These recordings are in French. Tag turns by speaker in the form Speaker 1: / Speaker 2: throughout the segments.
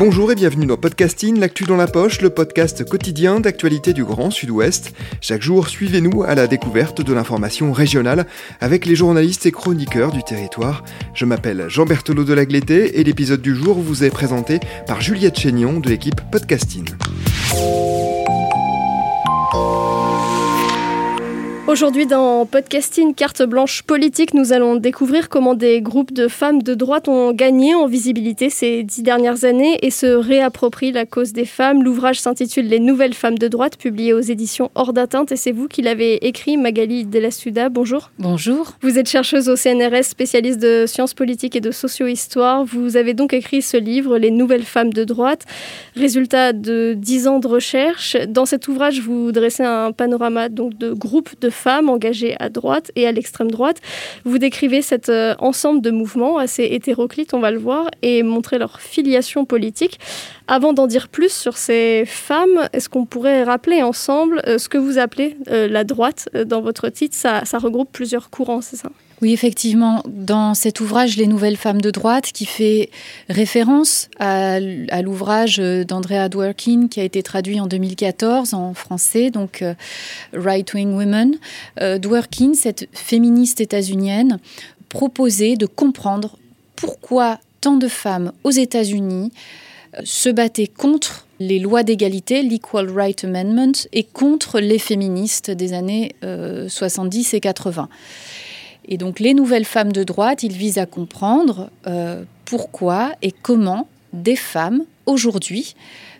Speaker 1: Bonjour et bienvenue dans Podcasting, l'actu dans la poche, le podcast quotidien d'actualité du Grand Sud-Ouest. Chaque jour, suivez-nous à la découverte de l'information régionale avec les journalistes et chroniqueurs du territoire. Je m'appelle Jean Berthelot de Lagleté et l'épisode du jour vous est présenté par Juliette Chénion de l'équipe Podcasting.
Speaker 2: Aujourd'hui, dans Podcasting Carte Blanche Politique, nous allons découvrir comment des groupes de femmes de droite ont gagné en visibilité ces dix dernières années et se réapproprient la cause des femmes. L'ouvrage s'intitule Les Nouvelles Femmes de droite, publié aux éditions Hors d'atteinte, et c'est vous qui l'avez écrit, Magali Delastuda. Bonjour.
Speaker 3: Bonjour.
Speaker 2: Vous êtes chercheuse au CNRS, spécialiste de sciences politiques et de socio-histoire. Vous avez donc écrit ce livre, Les Nouvelles Femmes de droite, résultat de dix ans de recherche. Dans cet ouvrage, vous dressez un panorama donc, de groupes de femmes engagées à droite et à l'extrême droite. Vous décrivez cet euh, ensemble de mouvements assez hétéroclites, on va le voir, et montrer leur filiation politique. Avant d'en dire plus sur ces femmes, est-ce qu'on pourrait rappeler ensemble euh, ce que vous appelez euh, la droite dans votre titre? Ça regroupe plusieurs courants, c'est ça?
Speaker 3: Oui, effectivement, dans cet ouvrage Les Nouvelles Femmes de droite, qui fait référence à, l'ouvrage d'Andrea Dworkin, qui a été traduit en 2014 en français, donc euh, Right Wing Women, euh, Dworkin, cette féministe états-unienne, proposait de comprendre pourquoi tant de femmes aux États-Unis euh, se battaient contre les lois d'égalité, l'Equal Right Amendment, et contre les féministes des années euh, 70 et 80. Et donc les nouvelles femmes de droite, ils visent à comprendre euh, pourquoi et comment des femmes aujourd'hui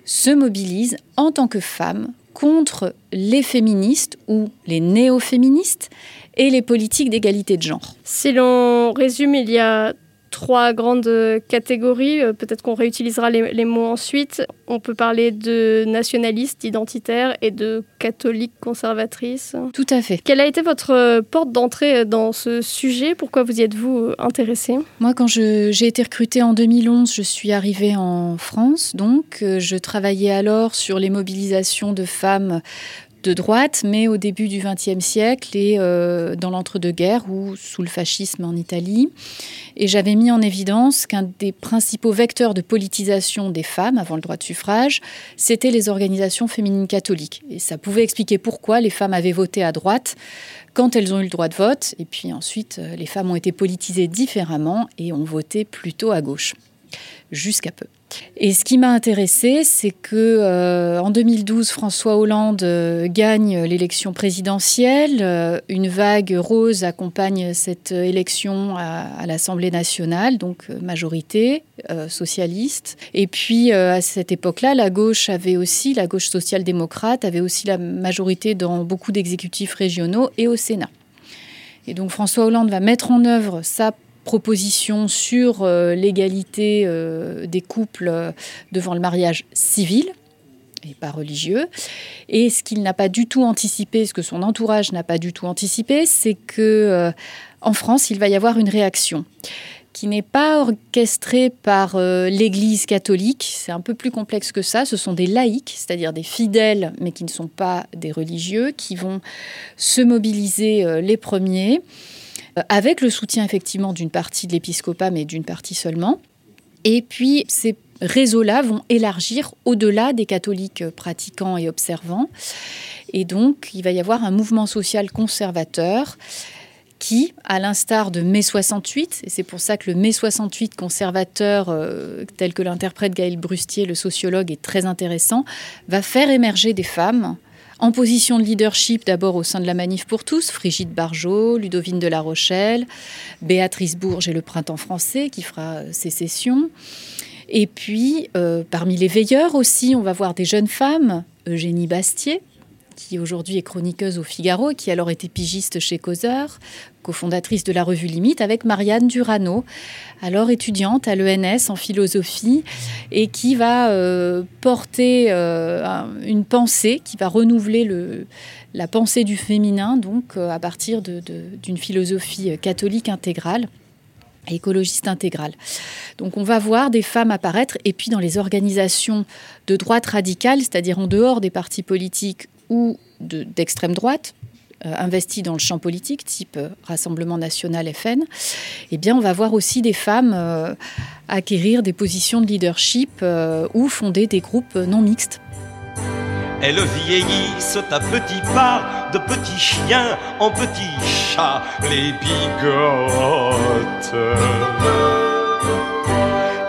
Speaker 3: se mobilisent en tant que femmes contre les féministes ou les néo-féministes et les politiques d'égalité de genre.
Speaker 2: Si l'on résume, il y a trois grandes catégories. Euh, Peut-être qu'on réutilisera les, les, mots ensuite. On peut parler de nationalistes, d'identitaires et de catholiques conservatrices.
Speaker 3: Tout à fait.
Speaker 2: Quelle a été votre porte d'entrée dans ce sujet? Pourquoi vous y êtes-vous intéressée?
Speaker 3: Moi, quand j'ai été recrutée en 2011, je suis arrivée en France. Donc, je travaillais alors sur les mobilisations de femmes de droite, mais au début du XXe siècle et euh, dans l'entre-deux-guerres ou sous le fascisme en Italie. Et j'avais mis en évidence qu'un des principaux vecteurs de politisation des femmes avant le droit de suffrage, c'était les organisations féminines catholiques. Et ça pouvait expliquer pourquoi les femmes avaient voté à droite quand elles ont eu le droit de vote. Et puis ensuite, les femmes ont été politisées différemment et ont voté plutôt à gauche. Jusqu'à peu. Et ce qui m'a intéressé, c'est que euh, en 2012, François Hollande euh, gagne l'élection présidentielle. Euh, une vague rose accompagne cette élection à, l'Assemblée nationale, donc majorité socialiste. Et puis à cette époque-là, la gauche avait aussi, la gauche social-démocrate avait aussi la majorité dans beaucoup d'exécutifs régionaux et au Sénat. Et donc François Hollande va mettre en œuvre sa proposition sur euh, l'égalité euh, des couples euh, devant le mariage civil et pas religieux. Et ce qu'il n'a pas du tout anticipé, ce que son entourage n'a pas du tout anticipé, c'est que en France, il va y avoir une réaction qui n'est pas orchestrée par l'Église catholique. C'est un peu plus complexe que ça. Ce sont des laïcs, c'est-à-dire des fidèles, mais qui ne sont pas des religieux, qui vont se mobiliser les premiers avec le soutien effectivement d'une partie de l'épiscopat, mais d'une partie seulement. Et puis ces réseaux-là vont élargir au-delà des catholiques pratiquants et observants. Et donc, il va y avoir un mouvement social conservateur qui, à l'instar de mai 68, et c'est pour ça que le mai 68 conservateur, euh, tel que l'interprète Gaël Brustier, le sociologue, est très intéressant, va faire émerger des femmes en position de leadership d'abord au sein de la Manif pour tous, Frigide Barjot, Ludovine de la Rochelle, Béatrice Bourges et le Printemps français qui fera sécession. Et puis, euh, parmi les veilleurs aussi, on va voir des jeunes femmes, Eugénie Bastier, qui aujourd'hui est chroniqueuse au Figaro, qui alors était pigiste chez Causeur, cofondatrice de la revue Limite, avec Marianne Durano, alors étudiante à l'ENS en philosophie, et qui va euh, porter euh, une pensée, qui va renouveler le, la pensée du féminin, donc euh, à partir d'une philosophie catholique intégrale écologiste intégrale. Donc on va voir des femmes apparaître et puis dans les organisations de droite radicale, c'est-à-dire en dehors des partis politiques ou d'extrême droite, euh, investis dans le champ politique, type euh, Rassemblement national FN, eh bien, on va voir aussi des femmes euh, acquérir des positions de leadership ou fonder des groupes non mixtes.
Speaker 4: Elles vieillissent à petits pas, de petits chiens en petits chats, les bigotes.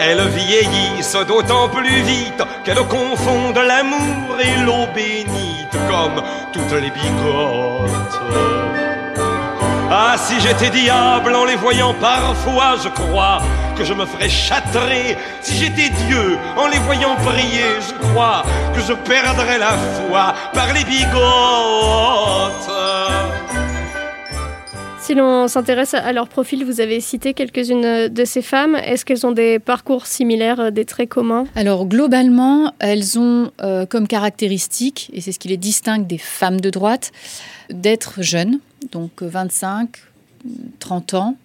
Speaker 4: Elles vieillissent d'autant plus vite qu'elles confondent l'amour et l'eau bénite comme toutes les bigotes. Ah, si j'étais diable en les voyant parfois, je crois que je me ferais châtrer. Si j'étais Dieu en les voyant prier, je crois que je perdrais la foi par les bigotes.
Speaker 2: Si l'on s'intéresse à leur profil, vous avez cité quelques-unes de ces femmes. Est-ce qu'elles ont des parcours similaires, des traits communs?
Speaker 3: Alors globalement, elles ont euh, comme caractéristique, et c'est ce qui les distingue des femmes de droite, d'être jeunes, donc 25, 30 ans,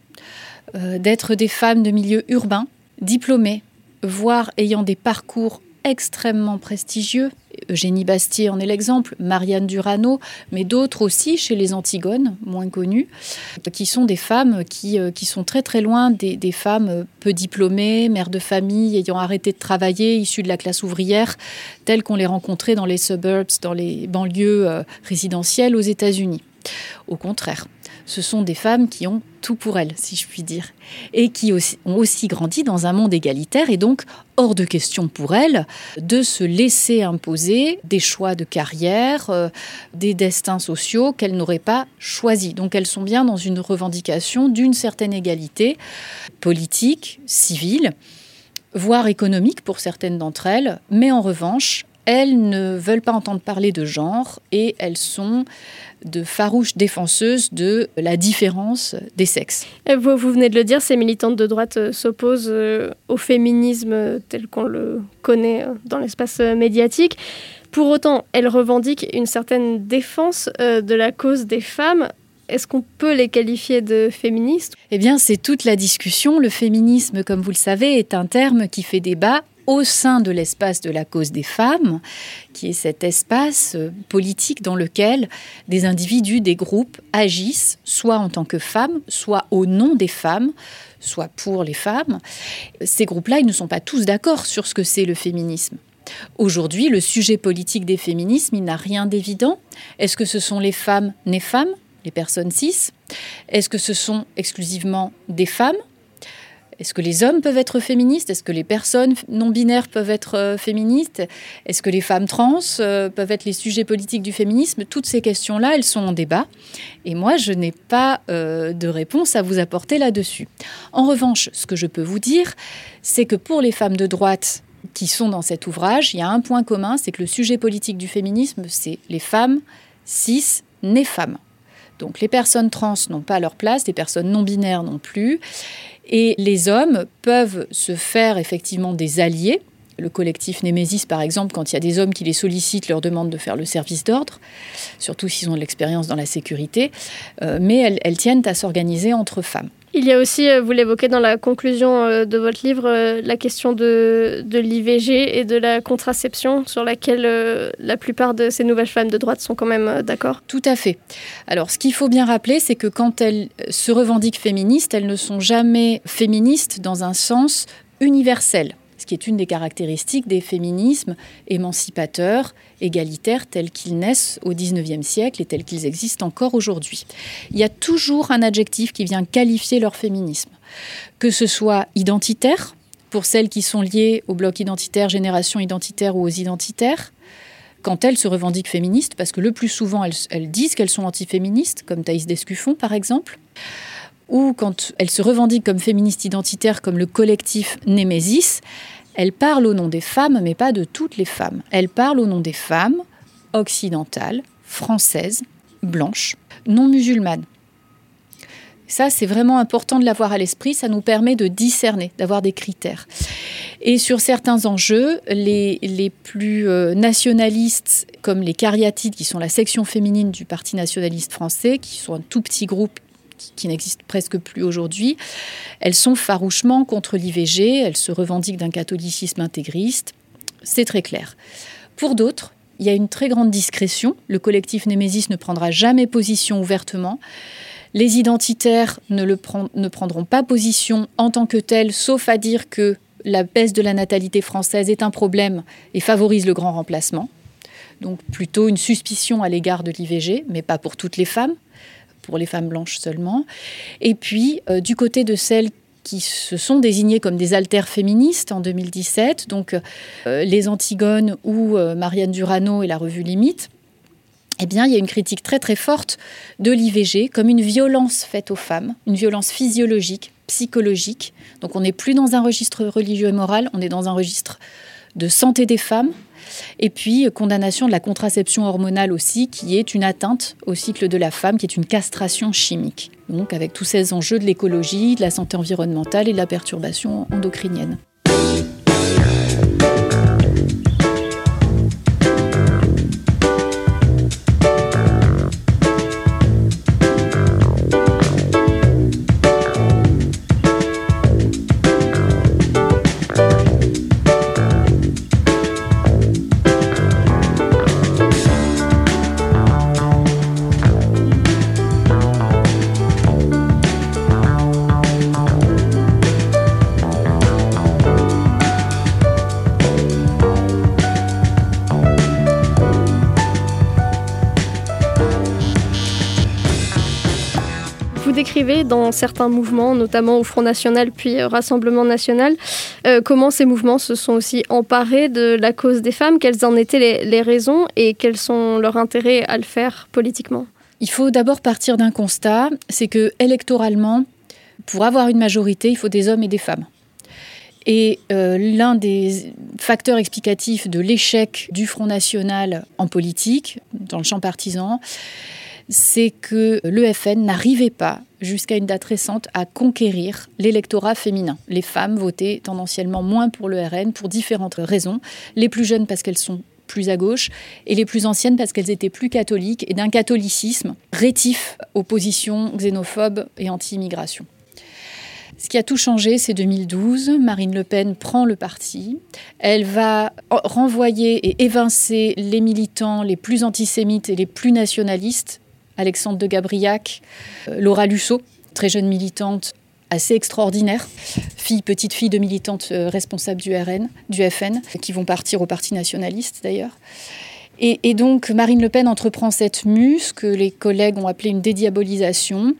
Speaker 3: euh, d'être des femmes de milieu urbain, diplômées, voire ayant des parcours extrêmement prestigieux. Eugénie Bastier en est l'exemple, Marianne Durano, mais d'autres aussi chez les Antigones, moins connues, qui sont des femmes qui, euh, qui sont très très loin des, des, femmes peu diplômées, mères de famille, ayant arrêté de travailler, issues de la classe ouvrière, telles qu'on les rencontrait dans les suburbs, dans les banlieues euh, résidentielles aux États-Unis. Au contraire, ce sont des femmes qui ont tout pour elles, si je puis dire, et qui ont aussi grandi dans un monde égalitaire, et donc hors de question pour elles de se laisser imposer des choix de carrière, euh, des destins sociaux qu'elles n'auraient pas choisis. Donc elles sont bien dans une revendication d'une certaine égalité politique, civile, voire économique pour certaines d'entre elles, mais en revanche, elles ne veulent pas entendre parler de genre et elles sont de farouches défenseuses de la différence des sexes.
Speaker 2: Vous, vous venez de le dire, ces militantes de droite euh, s'opposent euh, au féminisme tel qu'on le connaît euh, dans l'espace médiatique. Pour autant, elles revendiquent une certaine défense de la cause des femmes. Est-ce qu'on peut les qualifier de féministes?
Speaker 3: Eh bien, c'est toute la discussion. Le féminisme, comme vous le savez, est un terme qui fait débat au sein de l'espace de la cause des femmes, qui est cet espace euh, politique dans lequel des individus, des groupes agissent, soit en tant que femmes, soit au nom des femmes, soit pour les femmes. Ces groupes-là, ils ne sont pas tous d'accord sur ce que c'est le féminisme. Aujourd'hui, le sujet politique des féminismes, il n'a rien d'évident. Est-ce que ce sont les femmes nées femmes, les personnes cis? Est-ce que ce sont exclusivement des femmes? Est-ce que les hommes peuvent être féministes? Est-ce que les personnes non binaires peuvent être euh, féministes? Est-ce que les femmes trans euh, peuvent être les sujets politiques du féminisme? Toutes ces questions-là, elles sont en débat. Et moi, je n'ai pas euh, de réponse à vous apporter là-dessus. En revanche, ce que je peux vous dire, c'est que pour les femmes de droite qui sont dans cet ouvrage, il y a un point commun, c'est que le sujet politique du féminisme, c'est les femmes cis nées femmes. Donc les personnes trans n'ont pas leur place, les personnes non binaires non plus. Et les hommes peuvent se faire effectivement des alliés. Le collectif Némésis, par exemple, quand il y a des hommes qui les sollicitent, leur demandent de faire le service d'ordre, surtout s'ils ont de l'expérience dans la sécurité, euh, mais elles tiennent à s'organiser entre femmes.
Speaker 2: Il y a aussi, euh, vous l'évoquez dans la conclusion euh, de votre livre, euh, la question de, de l'IVG et de la contraception, sur laquelle la plupart de ces nouvelles femmes de droite sont quand même d'accord.
Speaker 3: Tout à fait. Alors, ce qu'il faut bien rappeler, c'est que quand elles se revendiquent féministes, elles ne sont jamais féministes dans un sens universel qui est une des caractéristiques des féminismes émancipateurs, égalitaires, tels qu'ils naissent au XIXe siècle et tels qu'ils existent encore aujourd'hui. Il y a toujours un adjectif qui vient qualifier leur féminisme, que ce soit identitaire, pour celles qui sont liées au bloc identitaire, génération identitaire ou aux identitaires, quand elles se revendiquent féministes, parce que le plus souvent elles, disent qu'elles sont antiféministes, comme Thaïs Descuffon par exemple, ou quand elles se revendiquent comme féministes identitaires, comme le collectif Némésis, elles parlent au nom des femmes, mais pas de toutes les femmes. Elles parlent au nom des femmes occidentales, françaises, blanches, non musulmanes. Ça, c'est vraiment important de l'avoir à l'esprit. Ça nous permet de discerner, d'avoir des critères. Et sur certains enjeux, les, les plus euh, nationalistes, comme les cariatides, qui sont la section féminine du Parti nationaliste français, qui sont un tout petit groupe qui, qui n'existe presque plus aujourd'hui, elles sont farouchement contre l'IVG. Elles se revendiquent d'un catholicisme intégriste. C'est très clair. Pour d'autres, il y a une très grande discrétion. Le collectif Némésis ne prendra jamais position ouvertement. Les identitaires ne, le prendront pas position en tant que tels, sauf à dire que la baisse de la natalité française est un problème et favorise le grand remplacement. Donc plutôt une suspicion à l'égard de l'IVG, mais pas pour toutes les femmes, pour les femmes blanches seulement. Et puis, euh, du côté de celles qui se sont désignées comme des altères féministes en 2017, donc euh, les Antigones ou euh, Marianne Durano et la revue Limite, eh bien, il y a une critique très très forte de l'IVG comme une violence faite aux femmes, une violence physiologique, psychologique. Donc on n'est plus dans un registre religieux et moral, on est dans un registre de santé des femmes. Et puis, euh, condamnation de la contraception hormonale aussi, qui est une atteinte au cycle de la femme, qui est une castration chimique. Donc avec tous ces enjeux de l'écologie, de la santé environnementale et de la perturbation endocrinienne.
Speaker 2: Dans certains mouvements, notamment au Front National puis euh, Rassemblement National, euh, comment ces mouvements se sont aussi emparés de la cause des femmes, quelles en étaient les, les raisons et quels sont leurs intérêts à le faire politiquement?
Speaker 3: Il faut d'abord partir d'un constat, c'est que électoralement, pour avoir une majorité, il faut des hommes et des femmes. Et euh, l'un des facteurs explicatifs de l'échec du Front National en politique, dans le champ partisan, c'est que l'EFN n'arrivait pas, jusqu'à une date récente, à conquérir l'électorat féminin. Les femmes votaient tendanciellement moins pour le RN pour différentes raisons. Les plus jeunes parce qu'elles sont plus à gauche, et les plus anciennes parce qu'elles étaient plus catholiques et d'un catholicisme rétif aux positions xénophobes et anti-immigration. Ce qui a tout changé, c'est 2012. Marine Le Pen prend le parti. Elle va renvoyer et évincer les militants les plus antisémites et les plus nationalistes. Alexandre de Gabriac, euh, Laura Lusso, très jeune militante, assez extraordinaire, fille, petite fille de militante euh, responsable du RN, du FN, qui vont partir au Parti nationaliste d'ailleurs. Et, donc Marine Le Pen entreprend cette mue, ce que les collègues ont appelé une dédiabolisation.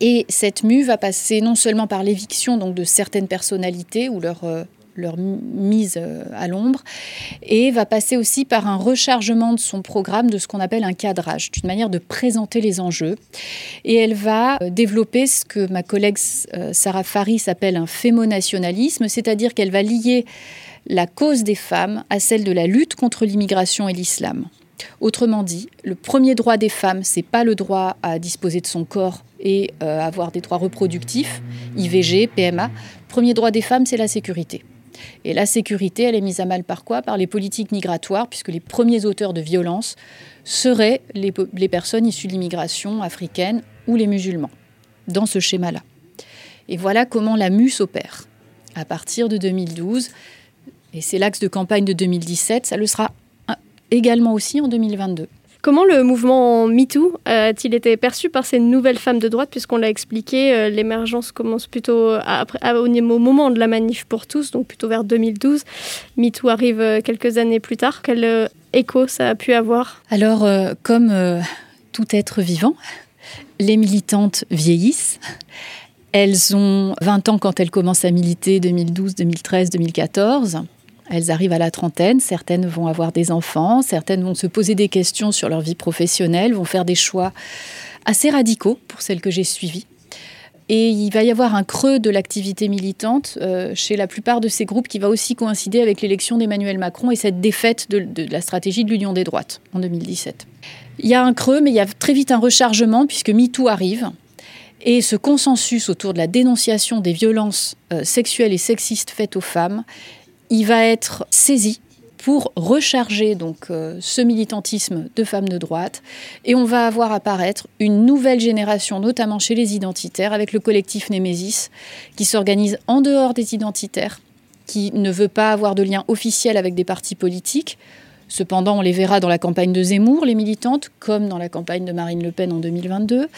Speaker 3: Et cette mue va passer non seulement par l'éviction donc de certaines personnalités ou leur, euh, leur mise euh, à l'ombre, et va passer aussi par un rechargement de son programme de ce qu'on appelle un cadrage, d'une manière de présenter les enjeux. Et elle va euh, développer ce que ma collègue euh, Sarah Faris appelle un fémonationalisme, c'est-à-dire qu'elle va lier la cause des femmes à celle de la lutte contre l'immigration et l'islam. Autrement dit, le premier droit des femmes, c'est pas le droit à disposer de son corps et euh, avoir des droits reproductifs, IVG, PMA. Premier droit des femmes, c'est la sécurité. Et la sécurité, elle est mise à mal par quoi? Par les politiques migratoires, puisque les premiers auteurs de violences seraient les, personnes issues de l'immigration africaine ou les musulmans, dans ce schéma-là. Et voilà comment la MUS opère. À partir de 2012, et c'est l'axe de campagne de 2017, ça le sera également aussi en 2022.
Speaker 2: Comment le mouvement MeToo a-t-il été perçu par ces nouvelles femmes de droite Puisqu'on l'a expliqué, euh, l'émergence commence plutôt au moment de la manif pour tous, donc plutôt vers 2012. MeToo arrive euh, quelques années plus tard. Quel euh, écho ça a pu avoir?
Speaker 3: Alors, comme tout être vivant, les militantes vieillissent. Elles ont 20 ans quand elles commencent à militer, 2012, 2013, 2014. Elles arrivent à la trentaine, certaines vont avoir des enfants, certaines vont se poser des questions sur leur vie professionnelle, vont faire des choix assez radicaux pour celles que j'ai suivies. Et il va y avoir un creux de l'activité militante euh, chez la plupart de ces groupes qui va aussi coïncider avec l'élection d'Emmanuel Macron et cette défaite de, la stratégie de l'Union des droites en 2017. Il y a un creux, mais il y a très vite un rechargement puisque MeToo arrive. Et ce consensus autour de la dénonciation des violences euh, sexuelles et sexistes faites aux femmes, il va être saisi pour recharger donc euh, ce militantisme de femmes de droite. Et on va avoir apparaître une nouvelle génération notamment chez les identitaires avec le collectif Némésis qui s'organise en dehors des identitaires qui ne veut pas avoir de lien officiel avec des partis politiques. Cependant, on les verra dans la campagne de Zemmour, les militantes, comme dans la campagne de Marine Le Pen en 2022,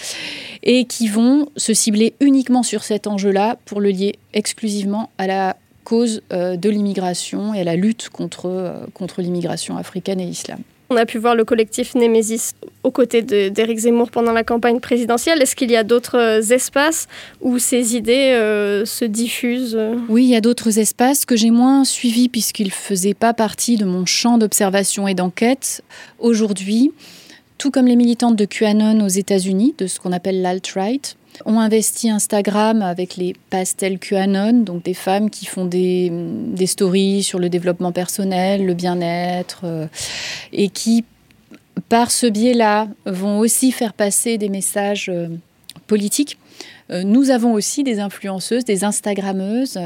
Speaker 3: et qui vont se cibler uniquement sur cet enjeu-là pour le lier exclusivement à la cause euh, de l'immigration et à la lutte contre, euh, contre l'immigration africaine et l'islam.
Speaker 2: On a pu voir le collectif Némésis aux côtés d'Éric Zemmour pendant la campagne présidentielle. Est-ce qu'il y a d'autres euh, espaces où ces idées euh, se diffusent
Speaker 3: Oui, il y a d'autres espaces que j'ai moins suivis puisqu'ils ne faisaient pas partie de mon champ d'observation et d'enquête. Aujourd'hui, tout comme les militantes de QAnon aux États-Unis, de ce qu'on appelle l'alt-right, ont investi Instagram avec les pastels QAnon, donc des femmes qui font des, stories sur le développement personnel, le bien-être, euh, et qui, par ce biais-là, vont aussi faire passer des messages euh, politiques nous avons aussi des influenceuses, des Instagrammeuses.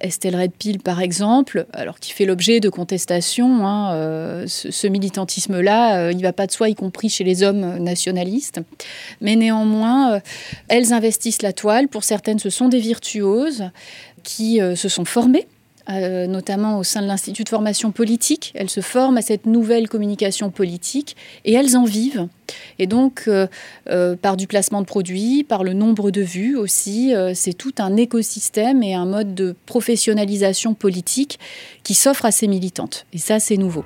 Speaker 3: Estelle Redpill, par exemple, alors qui fait l'objet de contestations. Hein, euh, ce, militantisme-là, euh, il ne va pas de soi, y compris chez les hommes nationalistes. Mais néanmoins, elles investissent la toile. Pour certaines, ce sont des virtuoses qui se sont formées euh, notamment au sein de l'Institut de formation politique. Elles se forment à cette nouvelle communication politique et elles en vivent. Et donc, euh, euh, par du placement de produits, par le nombre de vues aussi, c'est tout un écosystème et un mode de professionnalisation politique qui s'offre à ces militantes. Et ça, c'est nouveau.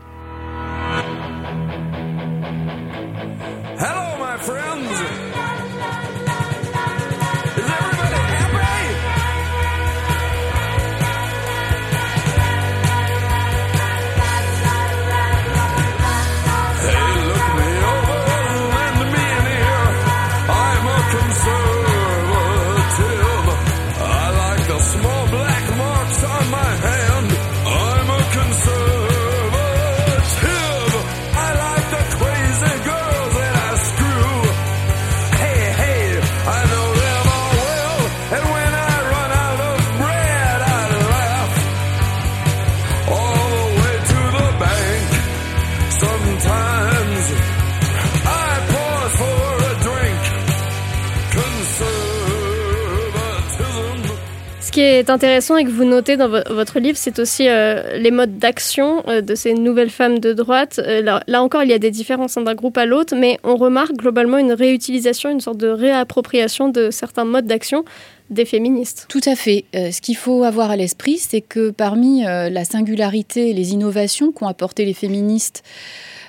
Speaker 2: Qui est intéressant et que vous notez dans votre livre, c'est aussi euh, les modes d'action euh, de ces nouvelles femmes de droite. Euh, là, encore, il y a des différences d'un groupe à l'autre, mais on remarque globalement une réutilisation, une sorte de réappropriation de certains modes d'action des féministes.
Speaker 3: Tout à fait. ce qu'il faut avoir à l'esprit, c'est que parmi la singularité et les innovations qu'ont apporté les féministes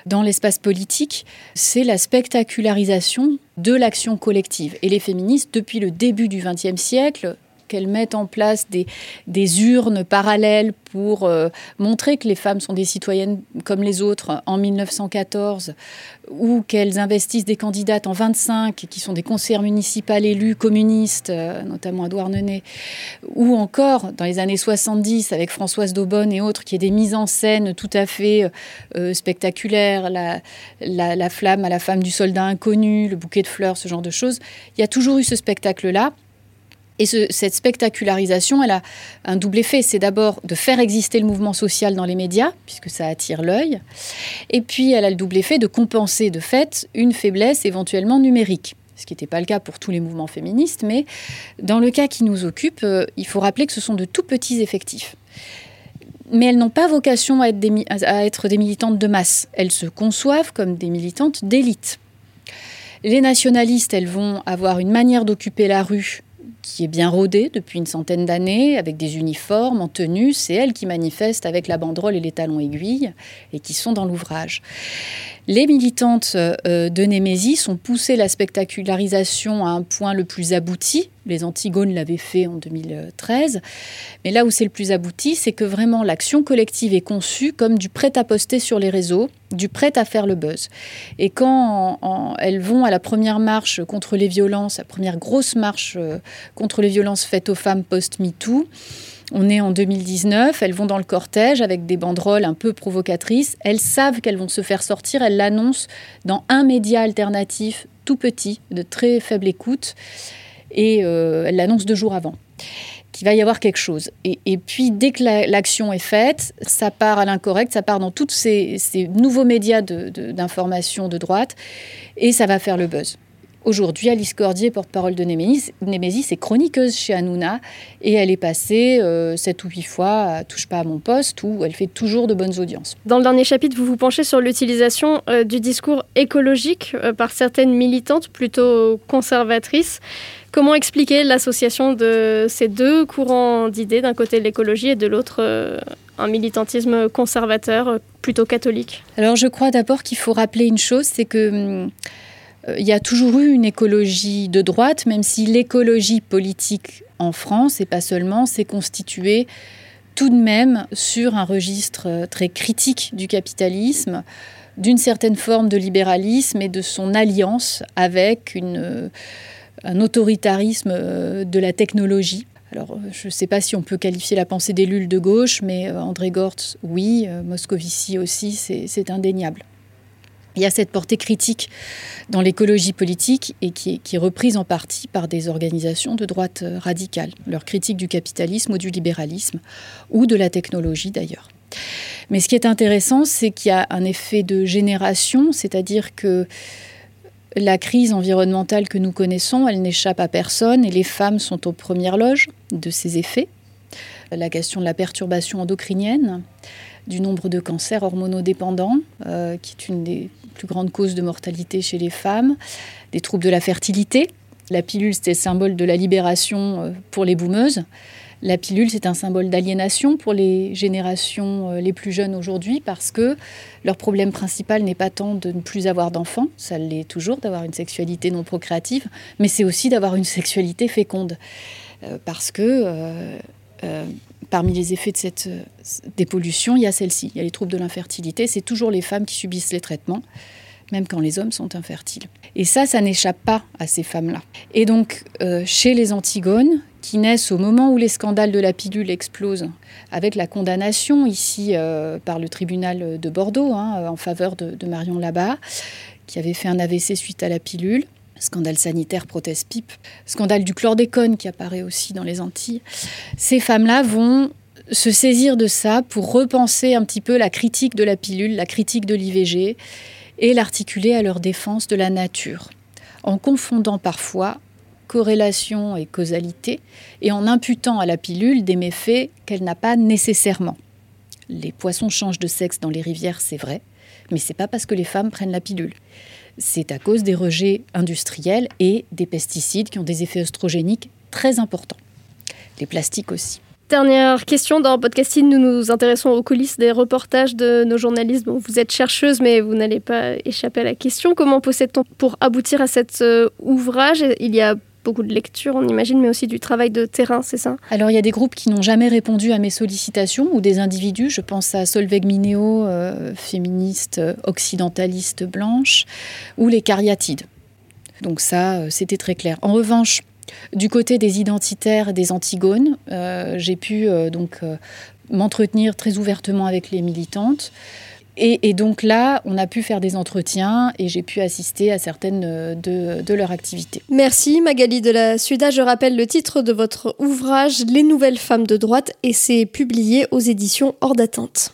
Speaker 3: dans l'espace politique, c'est la spectacularisation de l'action collective. Et les féministes, depuis le début du XXe siècle, qu'elles mettent en place des, urnes parallèles pour euh, montrer que les femmes sont des citoyennes comme les autres en 1914, ou qu'elles investissent des candidates en 25 qui sont des conseillères municipales élus communistes, euh, notamment à Douarnenez, ou encore dans les années 70 avec Françoise Daubonne et autres, qui est des mises en scène tout à fait euh, spectaculaires, la, la, la flamme à la femme du soldat inconnu, le bouquet de fleurs, ce genre de choses. Il y a toujours eu ce spectacle-là. Et cette spectacularisation, elle a un double effet. C'est d'abord de faire exister le mouvement social dans les médias, puisque ça attire l'œil. Et puis, elle a le double effet de compenser de fait une faiblesse éventuellement numérique. Ce qui n'était pas le cas pour tous les mouvements féministes, mais dans le cas qui nous occupe, euh, il faut rappeler que ce sont de tout petits effectifs mais elles n'ont pas vocation à être, des, à être, des, militantes de masse. Elles se conçoivent comme des militantes d'élite. Les nationalistes, elles vont avoir une manière d'occuper la rue qui est bien rodée depuis une centaine d'années, avec des uniformes en tenue. C'est elle qui manifeste avec la banderole et les talons aiguilles et qui sont dans l'ouvrage. Les militantes euh, de Némésis ont poussé la spectacularisation à un point le plus abouti, Les Antigones l'avaient fait en 2013. Mais là où c'est le plus abouti, c'est que vraiment l'action collective est conçue comme du prêt à poster sur les réseaux, du prêt à faire le buzz. Et quand elles vont à la première marche contre les violences, la première grosse marche euh, contre les violences faites aux femmes post-MeToo, on est en 2019, elles vont dans le cortège avec des banderoles un peu provocatrices. Elles savent qu'elles vont se faire sortir, elles l'annoncent dans un média alternatif tout petit, de très faible écoute, et euh, elles l'annoncent deux jours avant qu'il va y avoir quelque chose. Et, puis, dès que l'action est faite, ça part à l'incorrect, ça part dans tous ces, nouveaux médias d'information de, de droite, et ça va faire le buzz. Aujourd'hui, Alice Cordier, porte-parole de Némésis, est chroniqueuse chez Hanouna et elle est passée euh, sept ou huit fois à Touche pas à mon poste où elle fait toujours de bonnes audiences.
Speaker 2: Dans le dernier chapitre, vous vous penchez sur l'utilisation euh, du discours écologique euh, par certaines militantes plutôt conservatrices. Comment expliquer l'association de ces deux courants d'idées, d'un côté l'écologie et de l'autre un militantisme conservateur plutôt catholique?
Speaker 3: Alors je crois d'abord qu'il faut rappeler une chose, c'est que... Hum, euh, il y a toujours eu une écologie de droite, même si l'écologie politique en France, et pas seulement, s'est constituée tout de même sur un registre euh, très critique du capitalisme, d'une certaine forme de libéralisme et de son alliance avec euh, un autoritarisme de la technologie. Alors, je ne sais pas si on peut qualifier la pensée des de gauche, mais André Gortz, oui, Moscovici aussi, c'est indéniable il y a cette portée critique dans l'écologie politique et qui est, reprise en partie par des organisations de droite euh, radicale, leur critique du capitalisme ou du libéralisme, ou de la technologie d'ailleurs. Mais ce qui est intéressant, c'est qu'il y a un effet de génération, c'est-à-dire que la crise environnementale que nous connaissons, elle n'échappe à personne et les femmes sont aux premières loges de ces effets. La question de la perturbation endocrinienne, du nombre de cancers hormonodépendants, euh, qui est une des plus grandes causes de mortalité chez les femmes, des troubles de la fertilité. La pilule, c'était le symbole de la libération euh, pour les boumeuses. La pilule, c'est un symbole d'aliénation pour les générations euh, les plus jeunes aujourd'hui parce que leur problème principal n'est pas tant de ne plus avoir d'enfants, ça l'est toujours d'avoir une sexualité non procréative, mais c'est aussi d'avoir une sexualité féconde. parce que parmi les effets de cette euh, dépollution, il y a celle-ci. Il y a les troubles de l'infertilité. C'est toujours les femmes qui subissent les traitements, même quand les hommes sont infertiles. Et ça, ça n'échappe pas à ces femmes-là. Et donc, euh, chez les Antigones, qui naissent au moment où les scandales de la pilule explosent, avec la condamnation ici euh, par le tribunal de Bordeaux hein, en faveur de, de Marion Labat, qui avait fait un AVC suite à la pilule scandale sanitaire proteste pipe, scandale du chlordécone qui apparaît aussi dans les Antilles. Ces femmes-là vont se saisir de ça pour repenser un petit peu la critique de la pilule, la critique de l'IVG et l'articuler à leur défense de la nature, en confondant parfois corrélation et causalité et en imputant à la pilule des méfaits qu'elle n'a pas nécessairement. Les poissons changent de sexe dans les rivières, c'est vrai, mais c'est pas parce que les femmes prennent la pilule c'est à cause des rejets industriels et des pesticides qui ont des effets oestrogéniques très importants. Les plastiques aussi.
Speaker 2: Dernière question, dans Podcasting, nous nous intéressons aux coulisses des reportages de nos journalistes. vous êtes chercheuse, mais vous n'allez pas échapper à la question. Comment possède-t-on pour aboutir à cet euh, ouvrage? Il y a beaucoup de lectures, on imagine, mais aussi du travail de terrain, c'est ça?
Speaker 3: Alors il y a des groupes qui n'ont jamais répondu à mes sollicitations ou des individus. Je pense à Solveig Mineo, euh, féministe euh, occidentaliste blanche, ou les cariatides. Donc ça, euh, c'était très clair. En revanche, du côté des identitaires, des antigones, j'ai pu donc m'entretenir très ouvertement avec les militantes. Et, donc là, on a pu faire des entretiens et j'ai pu assister à certaines euh, de, leurs activités.
Speaker 2: Merci Magali de la Suda. Je rappelle le titre de votre ouvrage Les nouvelles femmes de droite et c'est publié aux éditions Hors d'atteinte.